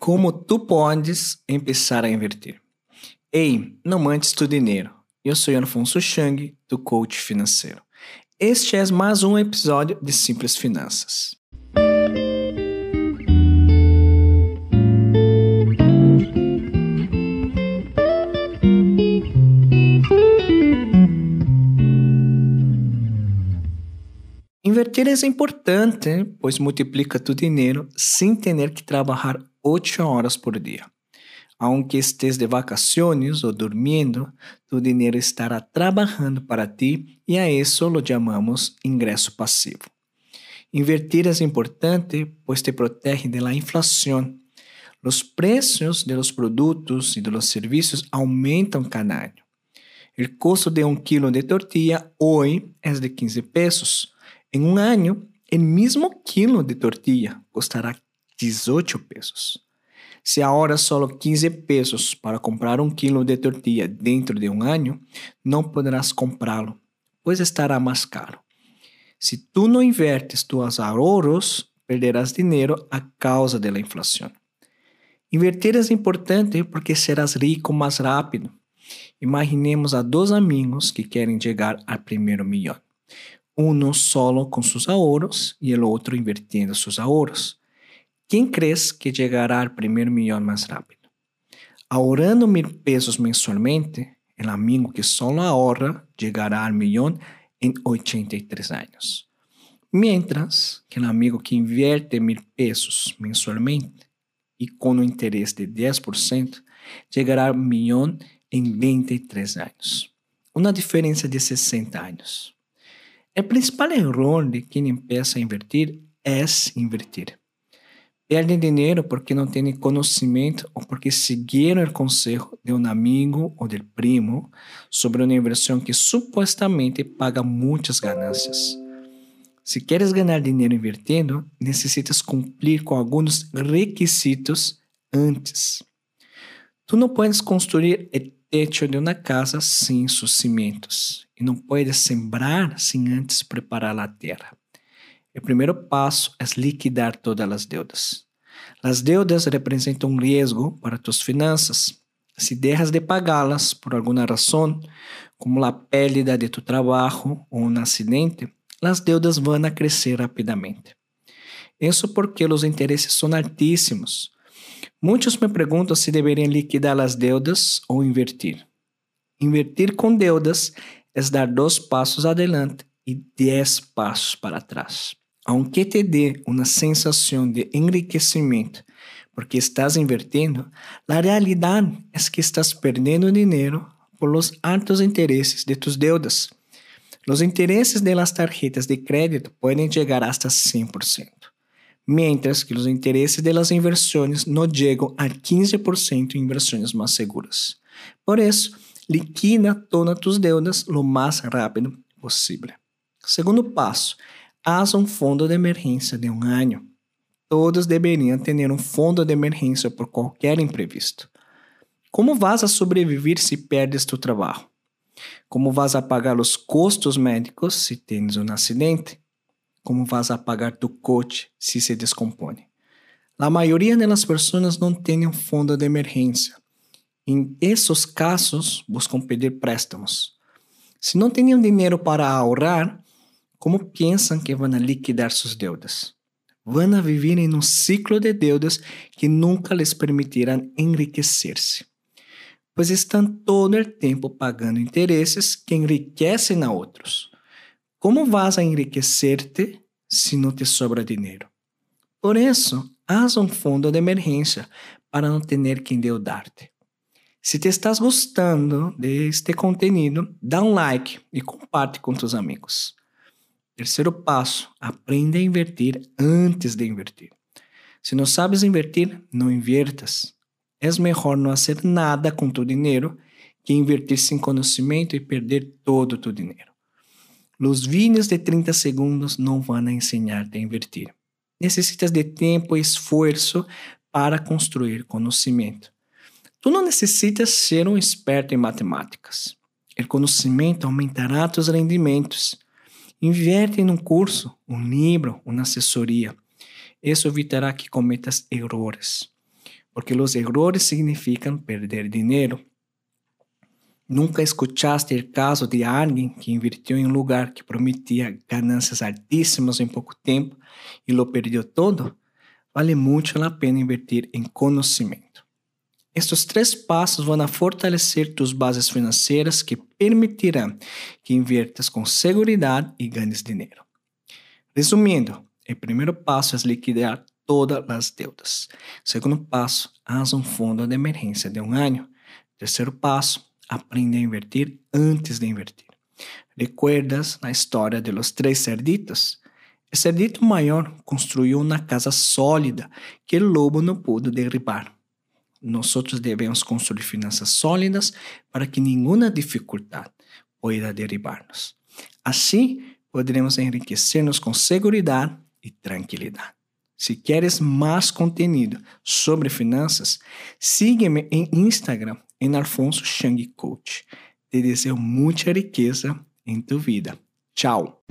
Como tu podes começar a invertir? Ei, não mandes tu dinheiro. Eu sou Alfonso Chang, do Coach Financeiro. Este é mais um episódio de Simples Finanças. Invertir é importante, pois multiplica tu dinheiro sem ter que trabalhar 8 horas por dia. Aunque estés de vacaciones ou dormindo, tu dinheiro estará trabalhando para ti e a isso lo chamamos ingresso passivo. Invertir é importante, pois te protege de la inflação. Os preços de los produtos e de los serviços aumentam cada ano. O custo de um quilo de tortilla hoje é de 15 pesos. Em um ano, o mesmo quilo de tortilla custará 18 pesos. Se ahora solo 15 pesos para comprar um quilo de tortilla dentro de um ano, não poderás comprá-lo, pois estará mais caro. Se tu não invertes tus ahorros, perderás dinheiro a causa da inflação. Invertir é importante porque serás rico mais rápido. Imaginemos a dois amigos que querem chegar ao primeiro milhão. Um solo com seus ahorros e o outro invirtiendo seus ahorros. Quem crees que chegará ao primeiro milhão mais rápido? Ahorrando mil pesos mensualmente, o amigo que só ahorra chegará ao milhão em 83 anos. Mientras que o amigo que invierte mil pesos mensualmente e com um interesse de 10%, chegará ao milhão em 23 anos. Uma diferença de 60 anos. O principal erro de quem empieza a invertir é invertir. Perdem dinheiro porque não têm conhecimento ou porque seguiram o conselho de um amigo ou de primo sobre uma inversão que supostamente paga muitas ganâncias. Se queres ganhar dinheiro invertendo, necessitas cumprir com alguns requisitos antes. Tu não podes construir o teto de uma casa sem seus cimientos e não podes sembrar sem antes preparar a terra. O primeiro passo é liquidar todas as deudas. As deudas representam um risco para tus finanças. Se deixas de pagá-las por alguma razão, como a pérdida de tu trabalho ou um acidente, as deudas vão a crescer rapidamente. Isso porque os interesses são altíssimos. Muitos me perguntam se deveriam liquidar as deudas ou invertir. Invertir com deudas é dar dois passos adelante e dez passos para trás aunque te dê uma sensação de enriquecimento porque estás invertindo, a realidade é que estás perdendo dinheiro por los altos interesses de tus deudas. Los interesses de las tarjetas de crédito podem chegar hasta 100%, mientras que os interesses de las inversiones não chegam a 15% em inversões mais seguras. Por isso, liquida todas tus deudas lo mais rápido possível. Segundo passo, haz um fundo de emergência de um ano. Todos deveriam ter um fundo de emergência por qualquer imprevisto. Como vas a sobreviver se perdes tu trabalho? Como vas a pagar os custos médicos se tens um acidente? Como vas a pagar tu coche se se descompone? A maioria das pessoas não tem um fundo de emergência. Em esses casos, buscam pedir préstamos. Se não têm dinheiro para ahorrar, como pensam que vão liquidar suas deudas? Vão viver em um ciclo de deudas que nunca lhes permitirão enriquecer-se, pois estão todo o tempo pagando interesses que enriquecem a outros. Como vas a enriquecer-te se não te sobra dinheiro? Por isso, haz um fundo de emergência para não ter que endeudar-te. Se te estás gostando deste conteúdo, dá um like e comparte com teus amigos. Terceiro passo: aprenda a invertir antes de invertir. Se não sabes invertir, não invertas. É melhor não fazer nada com tu dinheiro que invertir sem conhecimento e perder todo tu dinheiro. Os vídeos de 30 segundos não vão ensinar-te a invertir. Necessitas de tempo e esforço para construir conhecimento. Tu não necessitas ser um experto em matemáticas. O conhecimento aumentará tus rendimentos Inverte em um curso, um livro, uma assessoria. Isso evitará que cometas erros. porque os errores significam perder dinheiro. Nunca escutaste o caso de alguém que invirtiu em um lugar que prometia ganâncias altíssimas em pouco tempo e lo perdeu todo? Vale muito a pena invertir em conhecimento. Estes três passos vão fortalecer tus bases financeiras que permitirão que inviertas com segurança e ganhes dinheiro. Resumindo, o primeiro passo é liquidar todas as deudas. Segundo passo, haz um fundo de emergência de um ano. Terceiro passo, aprende a invertir antes de invertir. ¿Recuerdas a história de los três cerditos? O cerdito maior construiu uma casa sólida que o lobo não pôde derribar. Nós devemos construir finanças sólidas para que nenhuma dificuldade pueda derribar-nos. Assim, poderemos enriquecer-nos com segurança e tranquilidade. Se queres mais conteúdo sobre finanças, siga-me em Instagram em Alfonso Chang Coach. Te desejo muita riqueza em tua vida. Tchau!